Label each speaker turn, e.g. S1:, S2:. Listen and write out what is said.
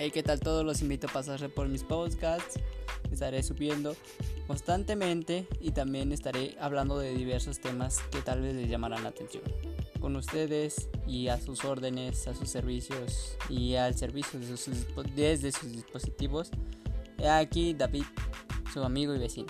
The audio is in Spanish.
S1: Hey, ¿qué tal todos? Los invito a pasarse por mis podcasts. Estaré subiendo constantemente y también estaré hablando de diversos temas que tal vez les llamarán la atención. Con ustedes y a sus órdenes, a sus servicios y al servicio de sus, desde sus dispositivos. Aquí David, su amigo y vecino.